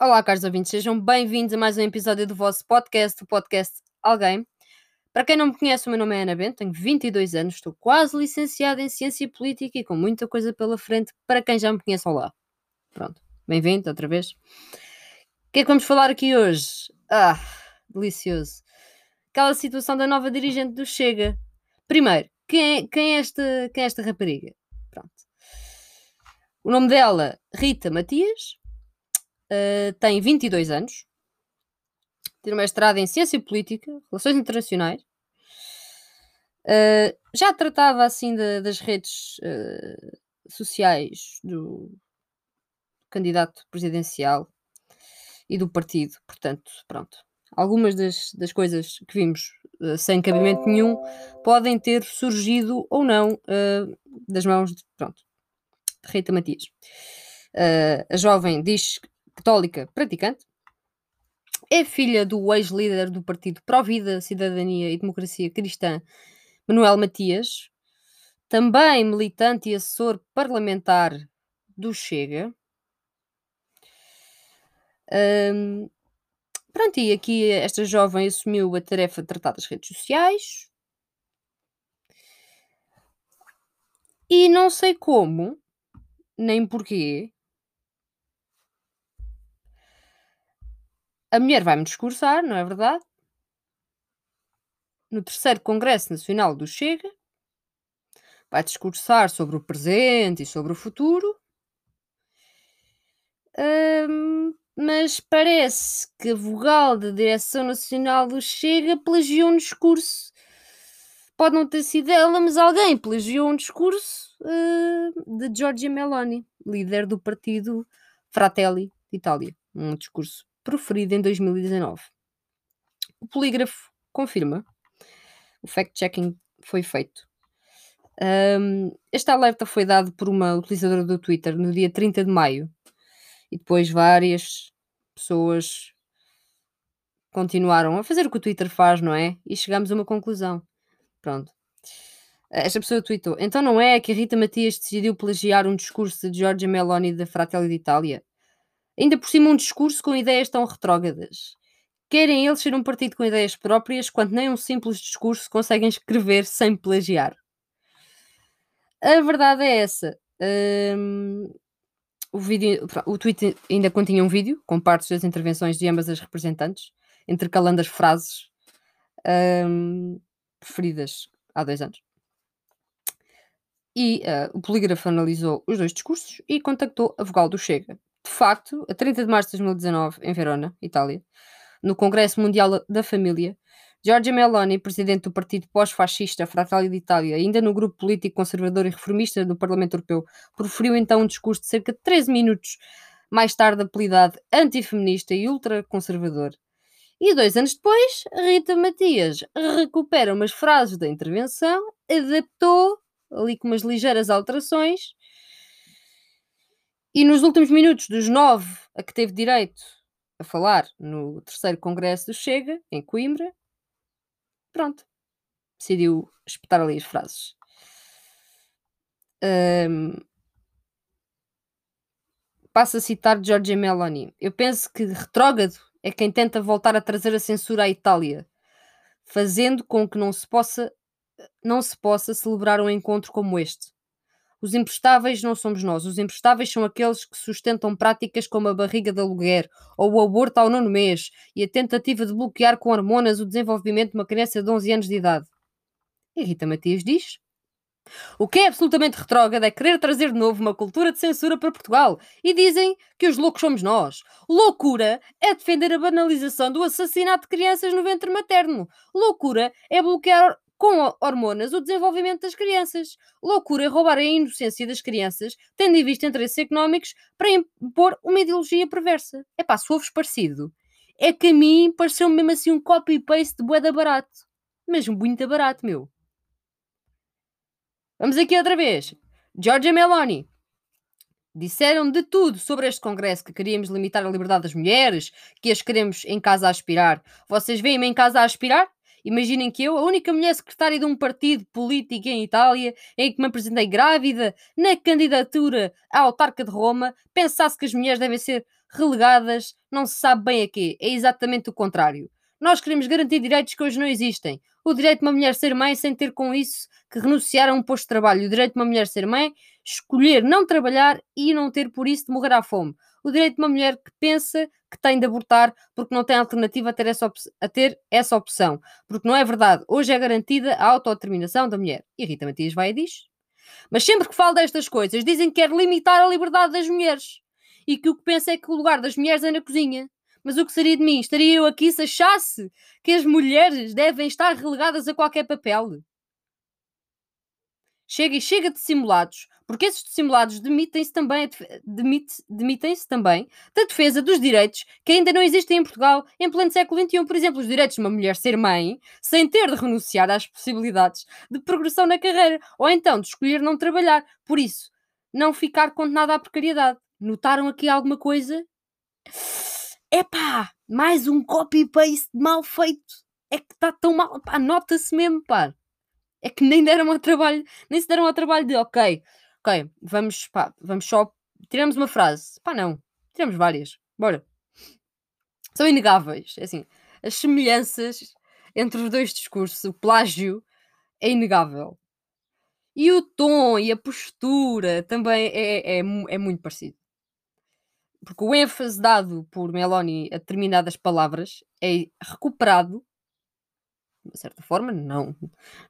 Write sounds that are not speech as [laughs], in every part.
Olá, caros ouvintes, sejam bem-vindos a mais um episódio do vosso podcast, o podcast Alguém. Para quem não me conhece, o meu nome é Ana Bento, tenho 22 anos, estou quase licenciada em Ciência Política e com muita coisa pela frente. Para quem já me conhece, olá. Pronto, bem-vindo outra vez. O que é que vamos falar aqui hoje? Ah, delicioso. Aquela situação da nova dirigente do Chega. Primeiro, quem é, quem é, esta, quem é esta rapariga? Pronto. O nome dela, Rita Matias, uh, tem 22 anos, tem uma mestrado em Ciência Política, Relações Internacionais, uh, já tratava assim de, das redes uh, sociais do candidato presidencial e do partido, portanto, pronto. Algumas das, das coisas que vimos uh, sem cabimento nenhum podem ter surgido ou não das mãos de, pronto, de Rita Matias. a jovem diz católica praticante, é filha do ex-líder do partido Pró-Vida, Cidadania e Democracia Cristã, Manuel Matias, também militante e assessor parlamentar do Chega. Um, pronto, e aqui esta jovem assumiu a tarefa de tratar das redes sociais. E não sei como, nem porquê, A mulher vai-me discursar, não é verdade? No terceiro Congresso Nacional do Chega, vai discursar sobre o presente e sobre o futuro. Hum, mas parece que a vogal da Direção Nacional do Chega plagiou um discurso. Pode não ter sido ela, mas alguém plagiou um discurso uh, de Giorgia Meloni, líder do partido Fratelli d'Italia. Um discurso proferido em 2019. O polígrafo confirma, o fact-checking foi feito. Um, este alerta foi dado por uma utilizadora do Twitter no dia 30 de maio e depois várias pessoas continuaram a fazer o que o Twitter faz, não é? E chegamos a uma conclusão. Pronto. Esta pessoa tweetou: Então não é que a Rita Matias decidiu plagiar um discurso de Giorgia Meloni da Fratelli d'Italia? Ainda por cima, um discurso com ideias tão retrógradas. Querem eles ser um partido com ideias próprias, quando nem um simples discurso conseguem escrever sem plagiar. A verdade é essa. Um, o, vídeo, o tweet ainda continha um vídeo com partes das intervenções de ambas as representantes, intercalando as frases um, preferidas há dois anos. E uh, o polígrafo analisou os dois discursos e contactou a vogal do Chega, de facto, a 30 de março de 2019, em Verona, Itália, no Congresso Mundial da Família, Giorgia Meloni, presidente do partido pós-fascista Fratelli d'Italia, ainda no grupo político conservador e reformista do Parlamento Europeu, proferiu então um discurso de cerca de 13 minutos, mais tarde apelidado antifeminista e ultraconservador. E dois anos depois, Rita Matias recupera umas frases da intervenção, adaptou ali com umas ligeiras alterações e nos últimos minutos dos nove a que teve direito a falar no terceiro congresso do Chega, em Coimbra, pronto, decidiu espetar ali as frases. Um, passo a citar Giorgia Meloni. Eu penso que retrógrado é quem tenta voltar a trazer a censura à Itália, fazendo com que não se possa não se possa celebrar um encontro como este. Os imprestáveis não somos nós. Os imprestáveis são aqueles que sustentam práticas como a barriga de aluguer ou o aborto ao nono mês e a tentativa de bloquear com hormonas o desenvolvimento de uma criança de 11 anos de idade. E Rita Matias diz. O que é absolutamente retrógrado é querer trazer de novo uma cultura de censura para Portugal. E dizem que os loucos somos nós. Loucura é defender a banalização do assassinato de crianças no ventre materno. Loucura é bloquear com hormonas o desenvolvimento das crianças. Loucura roubar a inocência das crianças, tendo em vista interesses económicos, para impor uma ideologia perversa. É pá, se ouves parecido. É que a mim pareceu mesmo assim um copy-paste de boeda barato. Mesmo muito barato, meu. Vamos aqui outra vez. Giorgia Meloni. Disseram de tudo sobre este congresso, que queríamos limitar a liberdade das mulheres, que as queremos em casa a aspirar. Vocês veem-me em casa a aspirar? Imaginem que eu, a única mulher secretária de um partido político em Itália, em que me apresentei grávida na candidatura à autarca de Roma, pensasse que as mulheres devem ser relegadas, não se sabe bem a quê. É exatamente o contrário. Nós queremos garantir direitos que hoje não existem. O direito de uma mulher ser mãe sem ter com isso que renunciar a um posto de trabalho. O direito de uma mulher ser mãe, escolher não trabalhar e não ter por isso de morrer à fome. O direito de uma mulher que pensa que tem de abortar porque não tem alternativa a ter essa, a ter essa opção. Porque não é verdade. Hoje é garantida a autodeterminação da mulher. E Rita Matias vai e diz. Mas sempre que falo destas coisas, dizem que quer limitar a liberdade das mulheres. E que o que pensa é que o lugar das mulheres é na cozinha. Mas o que seria de mim? Estaria eu aqui se achasse que as mulheres devem estar relegadas a qualquer papel? Chega e chega de simulados, porque esses simulados demitem-se também, demite, demitem-se também da defesa dos direitos que ainda não existem em Portugal em pleno século XXI. Por exemplo, os direitos de uma mulher ser mãe sem ter de renunciar às possibilidades de progressão na carreira ou então de escolher não trabalhar. Por isso, não ficar condenada à precariedade. Notaram aqui alguma coisa? Epá, mais um copy-paste mal feito. É que está tão mal. Pá, nota-se mesmo, pá. É que nem deram ao trabalho, nem se deram ao trabalho de, ok, ok, vamos, pá, vamos só, tiramos uma frase. Pá, não, tiramos várias. Bora. São inegáveis. É assim, as semelhanças entre os dois discursos, o plágio, é inegável. E o tom e a postura também é, é, é muito parecido porque o ênfase dado por Meloni a determinadas palavras é recuperado uma certa forma, não,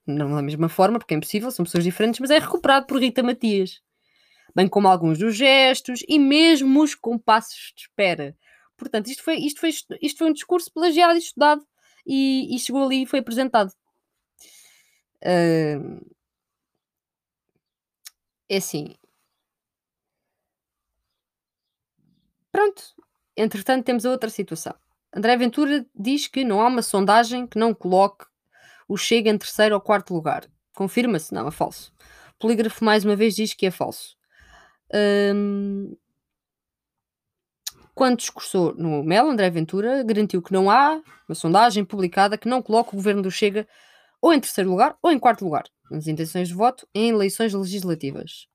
não da mesma forma, porque é impossível, são pessoas diferentes, mas é recuperado por Rita Matias, bem como alguns dos gestos e mesmo os compassos de espera. Portanto, isto foi, isto foi, isto foi um discurso plagiado e estudado e, e chegou ali e foi apresentado. Uh, é assim, Pronto. Entretanto, temos a outra situação. André Ventura diz que não há uma sondagem que não coloque o Chega em terceiro ou quarto lugar. Confirma-se? Não, é falso. Polígrafo, mais uma vez, diz que é falso. Hum... Quando discursou no Mel, André Ventura garantiu que não há uma sondagem publicada que não coloque o governo do Chega ou em terceiro lugar ou em quarto lugar nas intenções de voto em eleições legislativas.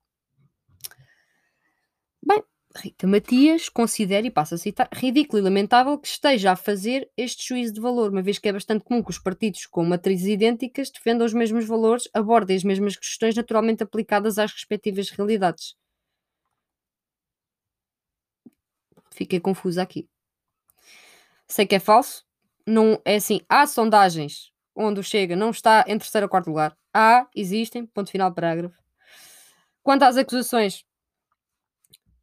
Rita Matias considera, e passo a citar, ridículo e lamentável que esteja a fazer este juízo de valor, uma vez que é bastante comum que os partidos com matrizes idênticas defendam os mesmos valores, abordem as mesmas questões naturalmente aplicadas às respectivas realidades. Fiquei confusa aqui. Sei que é falso. Não é assim. Há sondagens onde o Chega não está em terceiro ou quarto lugar. Há, existem. Ponto final, parágrafo. Quanto às acusações,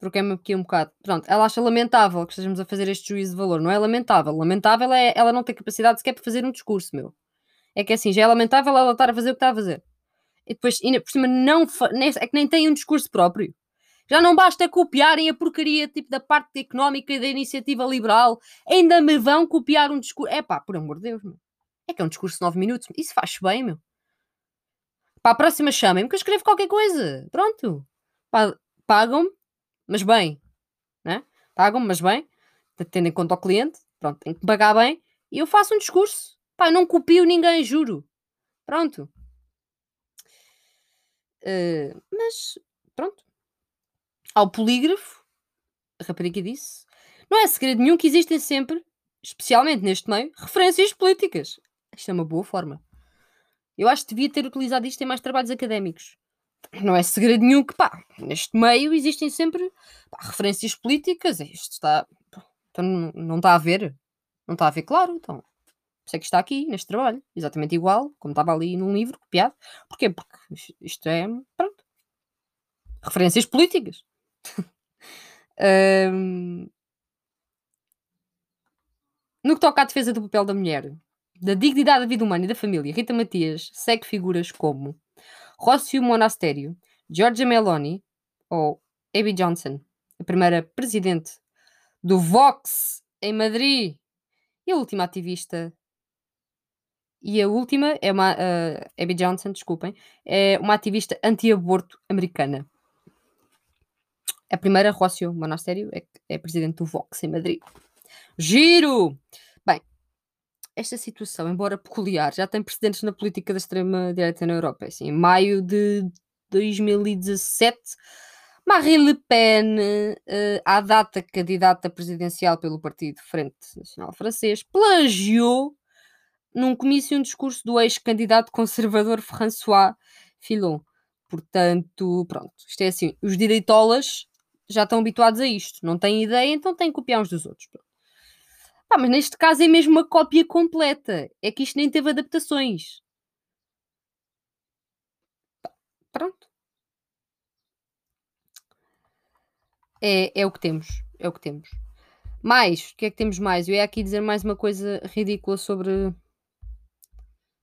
troquei-me aqui um bocado. Pronto, ela acha lamentável que estejamos a fazer este juízo de valor. Não é lamentável. Lamentável é ela não ter capacidade sequer para fazer um discurso, meu. É que assim, já é lamentável ela estar a fazer o que está a fazer. E depois, ainda por cima, não é que nem tem um discurso próprio. Já não basta copiarem a porcaria tipo da parte económica e da iniciativa liberal. Ainda me vão copiar um discurso. É pá, por amor de Deus, meu. É que é um discurso de 9 minutos. Isso faz bem, meu. Para a próxima chamem-me que eu escrevo qualquer coisa. Pronto. Pagam-me mas bem, né? Pagam-me, mas bem, tendo em conta o cliente, pronto, tem que pagar bem, e eu faço um discurso. Pá, não copio ninguém, juro. Pronto. Uh, mas, pronto. Ao polígrafo, a rapariga disse, não é segredo nenhum que existem sempre, especialmente neste meio, referências políticas. Isto é uma boa forma. Eu acho que devia ter utilizado isto em mais trabalhos académicos não é segredo nenhum que, pá, neste meio existem sempre pá, referências políticas. Isto está. Então não está a ver. Não está a ver, claro. Então, sei que está aqui, neste trabalho, exatamente igual, como estava ali num livro, copiado. Porquê? Porque isto é. Pronto. Referências políticas. [laughs] um... No que toca à defesa do papel da mulher, da dignidade da vida humana e da família, Rita Matias segue figuras como Rócio Monastério, Giorgia Meloni ou Abby Johnson, a primeira presidente do Vox em Madrid e a última ativista. E a última é uma. Uh, Abby Johnson, desculpem, é uma ativista anti-aborto americana. A primeira, Rócio Monastério, é, é presidente do Vox em Madrid. Giro! Esta situação, embora peculiar, já tem precedentes na política da extrema-direita na Europa. Assim, em maio de 2017, Marine Le Pen, uh, à data candidata presidencial pelo Partido Frente Nacional Francês, plagiou num comício um discurso do ex-candidato conservador François Fillon. Portanto, pronto, isto é assim, os direitolas já estão habituados a isto, não têm ideia, então têm que copiar uns dos outros. Pá, mas neste caso é mesmo uma cópia completa, é que isto nem teve adaptações. Pronto. É, é o que temos, é o que temos. Mais, o que é que temos mais? Eu ia aqui dizer mais uma coisa ridícula sobre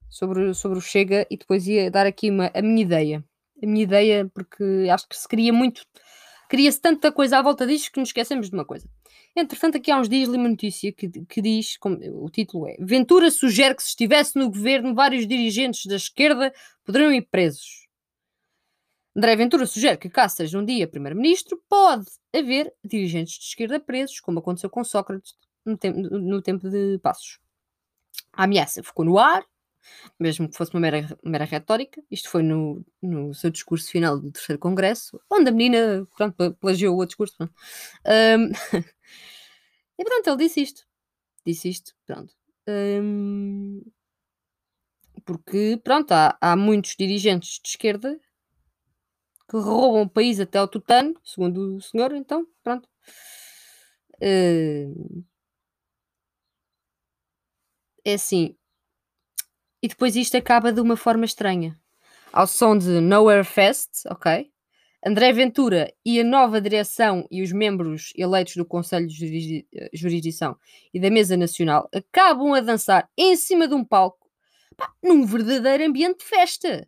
sobre, sobre o Chega e depois ia dar aqui uma, a minha ideia. A minha ideia, porque acho que se queria muito, queria-se tanta coisa à volta disto que nos esquecemos de uma coisa. Entretanto, aqui há uns dias li uma notícia que, que diz, como, o título é Ventura sugere que se estivesse no governo vários dirigentes da esquerda poderiam ir presos. André Ventura sugere que caso seja um dia primeiro-ministro, pode haver dirigentes de esquerda presos, como aconteceu com Sócrates no, tempo, no tempo de Passos. A ameaça ficou no ar, mesmo que fosse uma mera, mera retórica. Isto foi no, no seu discurso final do terceiro congresso, onde a menina pronto, plagiou o discurso. Um, [laughs] e pronto, ele disse isto. Disse isto, pronto. Um, porque, pronto, há, há muitos dirigentes de esquerda que roubam o país até ao tutano, segundo o senhor, então, pronto. Uh, é assim, e depois isto acaba de uma forma estranha. Ao som de Nowhere Fest, ok? André Ventura e a nova direção e os membros eleitos do Conselho de Jurisdição e da Mesa Nacional acabam a dançar em cima de um palco pá, num verdadeiro ambiente de festa.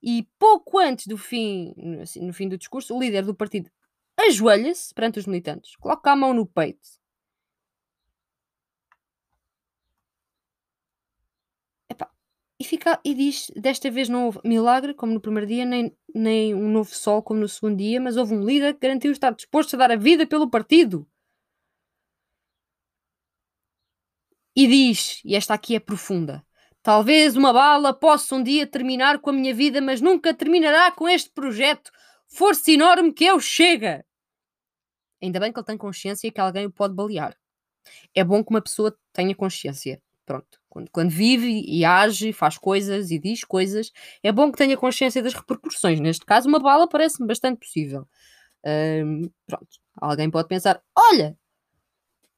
E pouco antes do fim, assim, no fim do discurso, o líder do partido ajoelha-se perante os militantes, coloca a mão no peito e, fica, e diz: desta vez não houve milagre, como no primeiro dia, nem, nem um novo sol, como no segundo dia, mas houve um líder que garantiu estar disposto a dar a vida pelo partido. E diz, e esta aqui é profunda: talvez uma bala possa um dia terminar com a minha vida, mas nunca terminará com este projeto. Força enorme que eu chega. Ainda bem que ele tem consciência que alguém o pode balear. É bom que uma pessoa tenha consciência. Pronto. Quando, quando vive e age, faz coisas e diz coisas, é bom que tenha consciência das repercussões. Neste caso, uma bala parece-me bastante possível. Pronto. Alguém pode pensar: olha,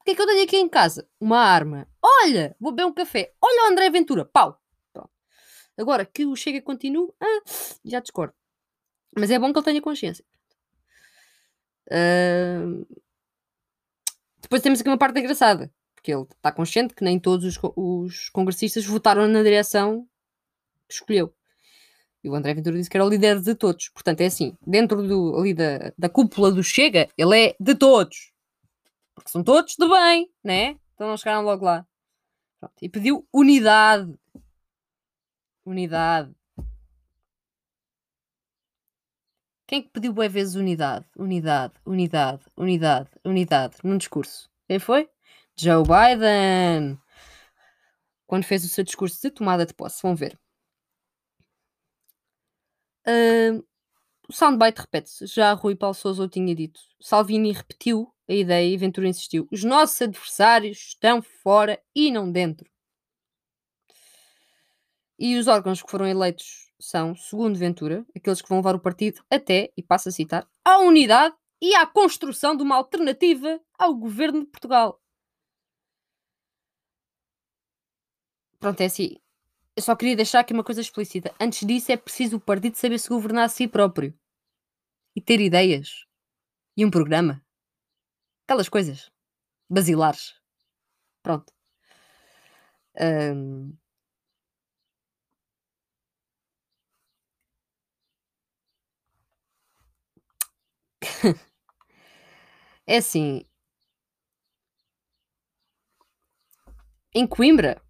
o que é que eu tenho aqui em casa? Uma arma. Olha, vou beber um café. Olha o André Ventura. Pau. Pronto. Agora, que o Chega continue, ah, já discordo. Mas é bom que ele tenha consciência. Uh... Depois temos aqui uma parte engraçada porque ele está consciente que nem todos os, os congressistas votaram na direção que escolheu. E o André Ventura disse que era o líder de todos. Portanto, é assim, dentro do, ali da, da cúpula do Chega, ele é de todos. Porque são todos de bem, né? Então não chegaram logo lá. Pronto. E pediu unidade. Unidade. Quem é que pediu boas vezes unidade? Unidade, unidade, unidade, unidade, num discurso? Quem foi? Joe Biden, quando fez o seu discurso de tomada de posse. Vão ver. Uh, o soundbite repete-se. Já Rui Paulo Souza o tinha dito. Salvini repetiu a ideia e Ventura insistiu. Os nossos adversários estão fora e não dentro. E os órgãos que foram eleitos são, segundo Ventura, aqueles que vão levar o partido até, e passo a citar, à unidade e à construção de uma alternativa ao governo de Portugal. Pronto, é assim. Eu só queria deixar aqui uma coisa explícita. Antes disso, é preciso o partido saber se governar a si próprio e ter ideias e um programa. Aquelas coisas basilares. Pronto. Um... [laughs] é assim. Em Coimbra,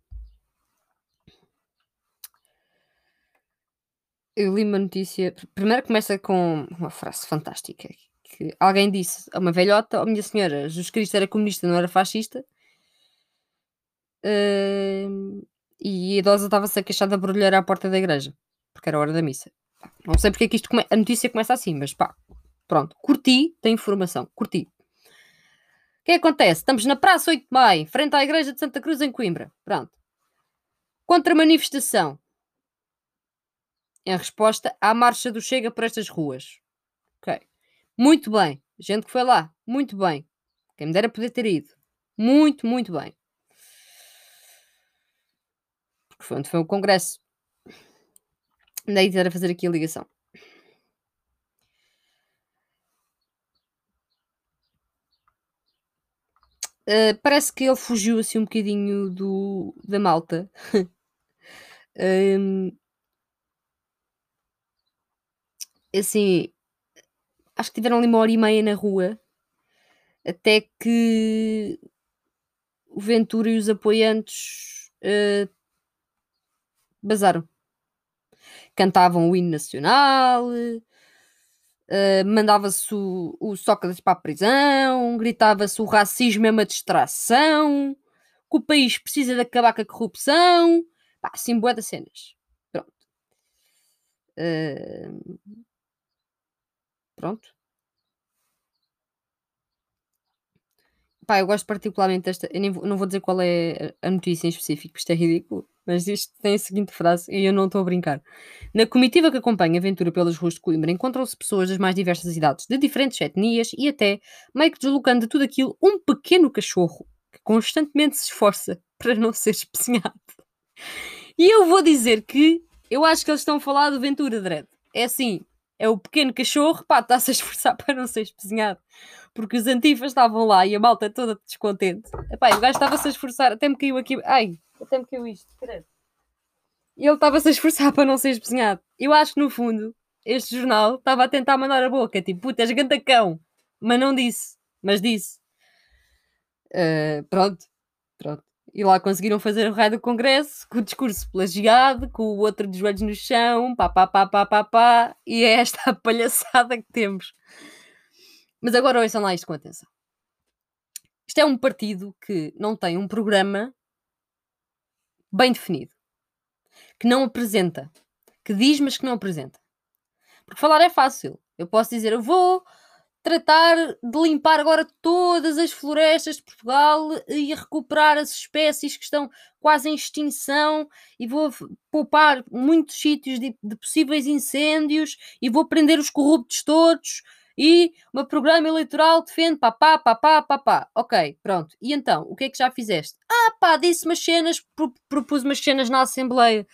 eu li uma notícia. Primeiro começa com uma frase fantástica. Que alguém disse a uma velhota: Oh, minha senhora, Jesus Cristo era comunista, não era fascista. Uh, e a idosa estava-se a queixar da brulheira à porta da igreja, porque era hora da missa. Não sei porque é que isto come... a notícia começa assim, mas pá, Pronto, curti da informação, curti. O que acontece? Estamos na Praça 8 de Maio, frente à Igreja de Santa Cruz, em Coimbra. Pronto. Contra-manifestação. Em resposta à marcha do Chega por estas ruas. Ok. Muito bem. Gente que foi lá. Muito bem. Quem me dera poder ter ido. Muito, muito bem. Porque foi onde foi o congresso. Daí era fazer aqui a ligação. Uh, parece que ele fugiu assim um bocadinho do, da malta. um, [laughs] assim, acho que tiveram ali uma hora e meia na rua até que o Ventura e os apoiantes uh, bazaram. Cantavam o hino nacional, uh, mandava-se o, o Sócrates para a prisão, gritava-se o racismo é uma distração, que o país precisa de acabar com a corrupção. Pá, assim, boa das cenas. Pronto. Uh, pronto. Pá, eu gosto particularmente desta. Eu nem vou, não vou dizer qual é a notícia em específico, isto é ridículo, mas isto tem a seguinte frase e eu não estou a brincar. Na comitiva que acompanha a aventura pelas ruas de Coimbra encontram-se pessoas das mais diversas idades, de diferentes etnias e até, meio que deslocando de tudo aquilo, um pequeno cachorro que constantemente se esforça para não ser especinhado. E eu vou dizer que eu acho que eles estão a falar do Ventura Dredd. É assim, é o pequeno cachorro, pá, está-se a esforçar [laughs] para não ser espezinhado porque os antifas estavam lá e a malta toda descontente. Epá, o gajo estava-se a esforçar, até me caiu aqui. Ai, até me caiu isto. E ele estava-se a esforçar [laughs] para não ser espezinhado. Eu acho que no fundo, este jornal estava a tentar mandar a boca, tipo, puta, és gantacão. Mas não disse, mas disse. Uh, pronto, pronto. E lá conseguiram fazer o raio do Congresso, com o discurso plagiado, com o outro de joelhos no chão, pá, pá, pá, pá, pá, pá, e é esta [laughs] a palhaçada que temos. Mas agora ouçam lá isto com atenção. Isto é um partido que não tem um programa bem definido, que não apresenta, que diz, mas que não apresenta. Porque falar é fácil. Eu posso dizer, eu vou tratar de limpar agora todas as florestas de Portugal e recuperar as espécies que estão quase em extinção e vou poupar muitos sítios de, de possíveis incêndios e vou prender os corruptos todos e o programa eleitoral defende papá, papá, papá. Ok, pronto. E então, o que é que já fizeste? Ah, pá, disse umas cenas, propus umas cenas na Assembleia,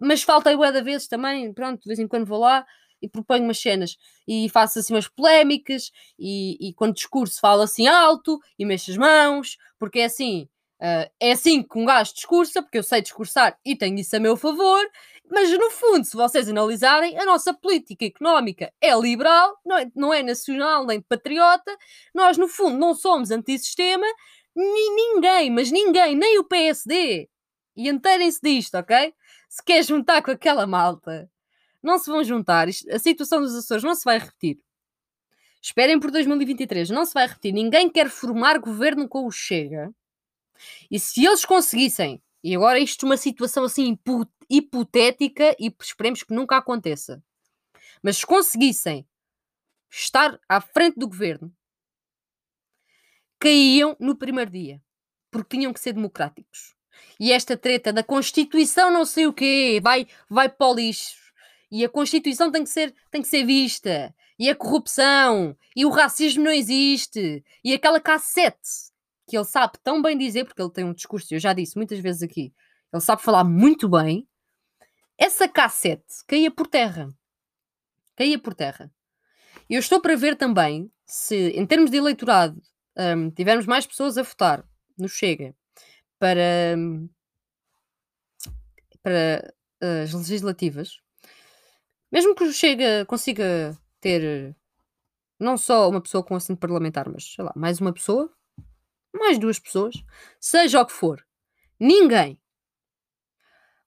mas faltei bué da vezes também, pronto, de vez em quando vou lá e proponho umas cenas e faço assim umas polémicas e, e quando discurso falo assim alto e mexo as mãos, porque é assim, uh, é assim que um gajo discursa, porque eu sei discursar e tenho isso a meu favor, mas, no fundo, se vocês analisarem, a nossa política económica é liberal, não é, não é nacional nem patriota. Nós, no fundo, não somos antissistema. Nem ninguém, mas ninguém, nem o PSD. E enterem-se disto, ok? Se quer juntar com aquela malta, não se vão juntar. A situação dos Açores não se vai repetir. Esperem por 2023, não se vai repetir. Ninguém quer formar governo com o Chega. E se eles conseguissem e agora isto é uma situação assim hipotética e esperemos que nunca aconteça. Mas se conseguissem estar à frente do governo, caíam no primeiro dia, porque tinham que ser democráticos. E esta treta da Constituição não sei o quê, vai, vai para o lixo. E a Constituição tem que ser, tem que ser vista. E a corrupção, e o racismo não existe. E aquela cassete que ele sabe tão bem dizer, porque ele tem um discurso, eu já disse muitas vezes aqui, ele sabe falar muito bem. Essa cassete caía por terra. Caía por terra. Eu estou para ver também se, em termos de eleitorado, um, tivermos mais pessoas a votar no Chega para, hum, para as legislativas, mesmo que Chega consiga ter não só uma pessoa com assento parlamentar, mas sei lá, mais uma pessoa, mais duas pessoas, seja o que for, ninguém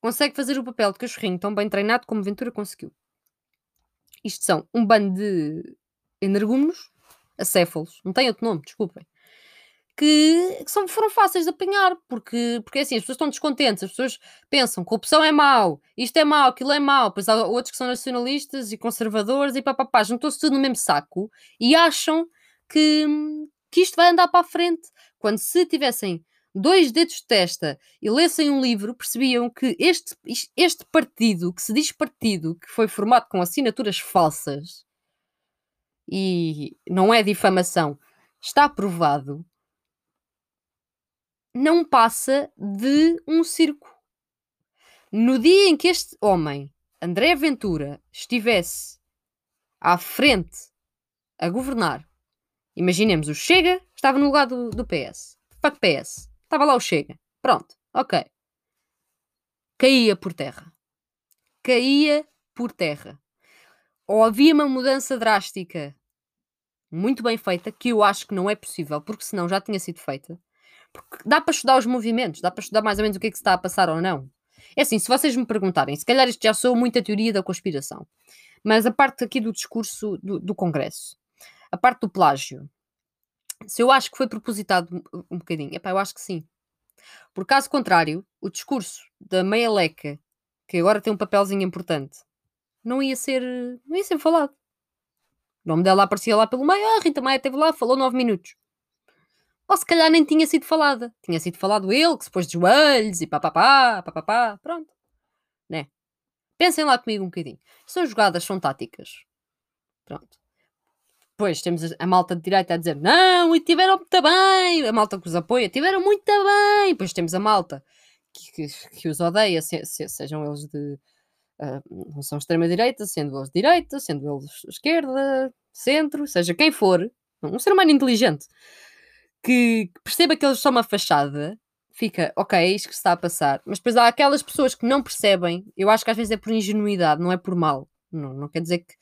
consegue fazer o papel de cachorrinho tão bem treinado como Ventura conseguiu. Isto são um bando de energúmenos, acéfalos, não tem outro nome, desculpem, que, que são, foram fáceis de apanhar, porque, porque assim, as pessoas estão descontentes, as pessoas pensam corrupção é mau, isto é mau, aquilo é mau, depois há outros que são nacionalistas e conservadores e papapá, juntou-se tudo no mesmo saco e acham que, que isto vai andar para a frente. Quando se tivessem dois dedos de testa e lessem um livro, percebiam que este, este partido, que se diz partido, que foi formado com assinaturas falsas e não é difamação, está provado não passa de um circo. No dia em que este homem, André Ventura, estivesse à frente a governar, imaginemos o Chega estava no lugar do, do PS. Fuck PS. Estava lá o Chega. Pronto, ok. Caía por terra. Caía por terra. Ou havia uma mudança drástica muito bem feita, que eu acho que não é possível, porque senão já tinha sido feita porque dá para estudar os movimentos, dá para estudar mais ou menos o que é que se está a passar ou não. É assim, se vocês me perguntarem, se calhar isto já sou muita teoria da conspiração, mas a parte aqui do discurso do, do Congresso, a parte do plágio, se eu acho que foi propositado um, bocadinho, epá, eu acho que sim. Por caso contrário, o discurso da meia leca, que agora tem um papelzinho importante, não ia ser, não ia ser falado. O nome dela aparecia lá pelo meio, ah, Rita Maia esteve lá, falou nove minutos. Ou se calhar nem tinha sido falada. Tinha sido falado ele, que se pôs de joelhos e papapá, papapá, pronto. Né? Pensem lá comigo um bocadinho. São jogadas, são táticas. Pronto. Depois temos a malta de direita a dizer não, e tiveram muito bem. A malta que os apoia, tiveram muito bem. Depois temos a malta que, que, que os odeia, se, se, sejam eles de. Uh, são extrema-direita, sendo eles de direita, sendo eles esquerda, centro, seja quem for, um ser humano inteligente que perceba que eles são uma fachada, fica, ok, é isto que se está a passar. Mas depois há aquelas pessoas que não percebem, eu acho que às vezes é por ingenuidade, não é por mal. Não, não quer dizer que,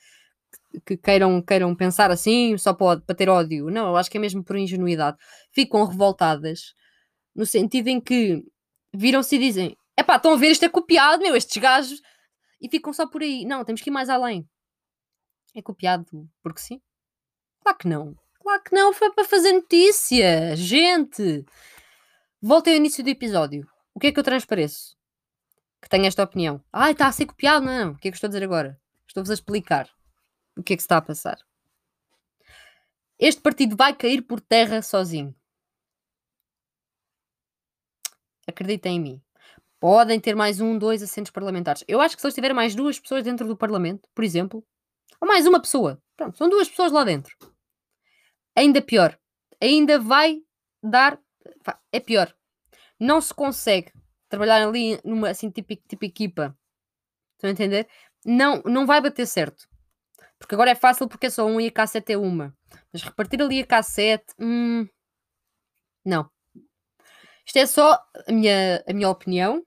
que queiram, queiram pensar assim só pode para ter ódio. Não, eu acho que é mesmo por ingenuidade. Ficam revoltadas no sentido em que viram-se e dizem: é pá, estão a ver, isto é copiado, meu, estes gajos. E ficam só por aí. Não, temos que ir mais além. É copiado porque sim? Claro que não. Claro que não, foi para fazer notícia. Gente, voltem ao início do episódio. O que é que eu transpareço? Que tenho esta opinião. Ai, está a ser copiado. Não, não. O que é que estou a dizer agora? Estou-vos a explicar o que é que se está a passar. Este partido vai cair por terra sozinho. Acreditem em mim. Podem ter mais um, dois assentos parlamentares. Eu acho que se eles tiverem mais duas pessoas dentro do Parlamento, por exemplo, ou mais uma pessoa, pronto, são duas pessoas lá dentro ainda pior. Ainda vai dar. É pior. Não se consegue trabalhar ali numa assim, tipo, tipo equipa. Estão a entender? Não, não vai bater certo. Porque agora é fácil porque é só um e a K7 é uma. Mas repartir ali a K7. Hum, não. Isto é só a minha, a minha opinião,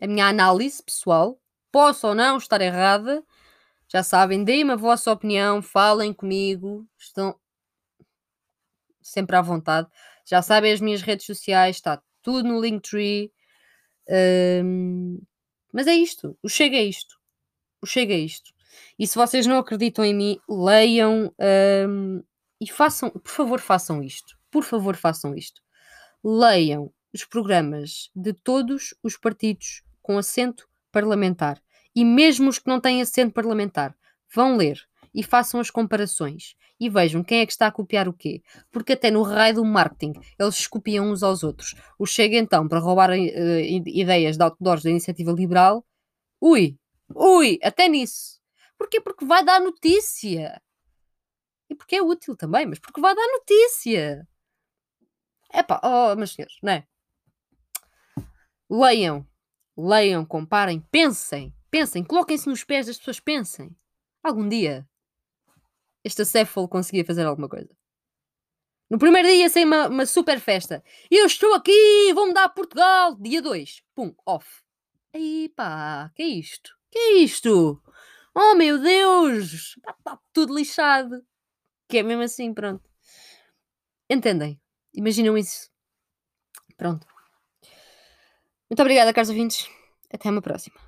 a minha análise pessoal. Posso ou não estar errada. Já sabem, deem-me a vossa opinião, falem comigo. Estão, sempre à vontade. Já sabem as minhas redes sociais, está tudo no Linktree. Um, mas é isto, o chega é isto. O chega é isto. E se vocês não acreditam em mim, leiam um, e façam, por favor, façam isto. Por favor, façam isto. Leiam os programas de todos os partidos com assento parlamentar. E mesmo os que não têm assento parlamentar, vão ler e façam as comparações e vejam quem é que está a copiar o quê. Porque até no raio do marketing eles copiam uns aos outros. O Chega então, para roubar uh, ideias de outdoors da iniciativa liberal, ui, ui, até nisso. Porquê? Porque vai dar notícia. E porque é útil também, mas porque vai dar notícia. Epá, oh, meus senhores, não é? Leiam, leiam, comparem, pensem, pensem, coloquem-se nos pés das pessoas, pensem. Algum dia este acéfalo conseguia fazer alguma coisa. No primeiro dia sem uma, uma super festa. Eu estou aqui, vou mudar a Portugal. Dia 2, pum, off. Aí pá, que é isto? Que é isto? Oh meu Deus! Está tudo lixado. Que é mesmo assim, pronto. Entendem? Imaginam isso? Pronto. Muito obrigada, caros ouvintes. Até uma próxima.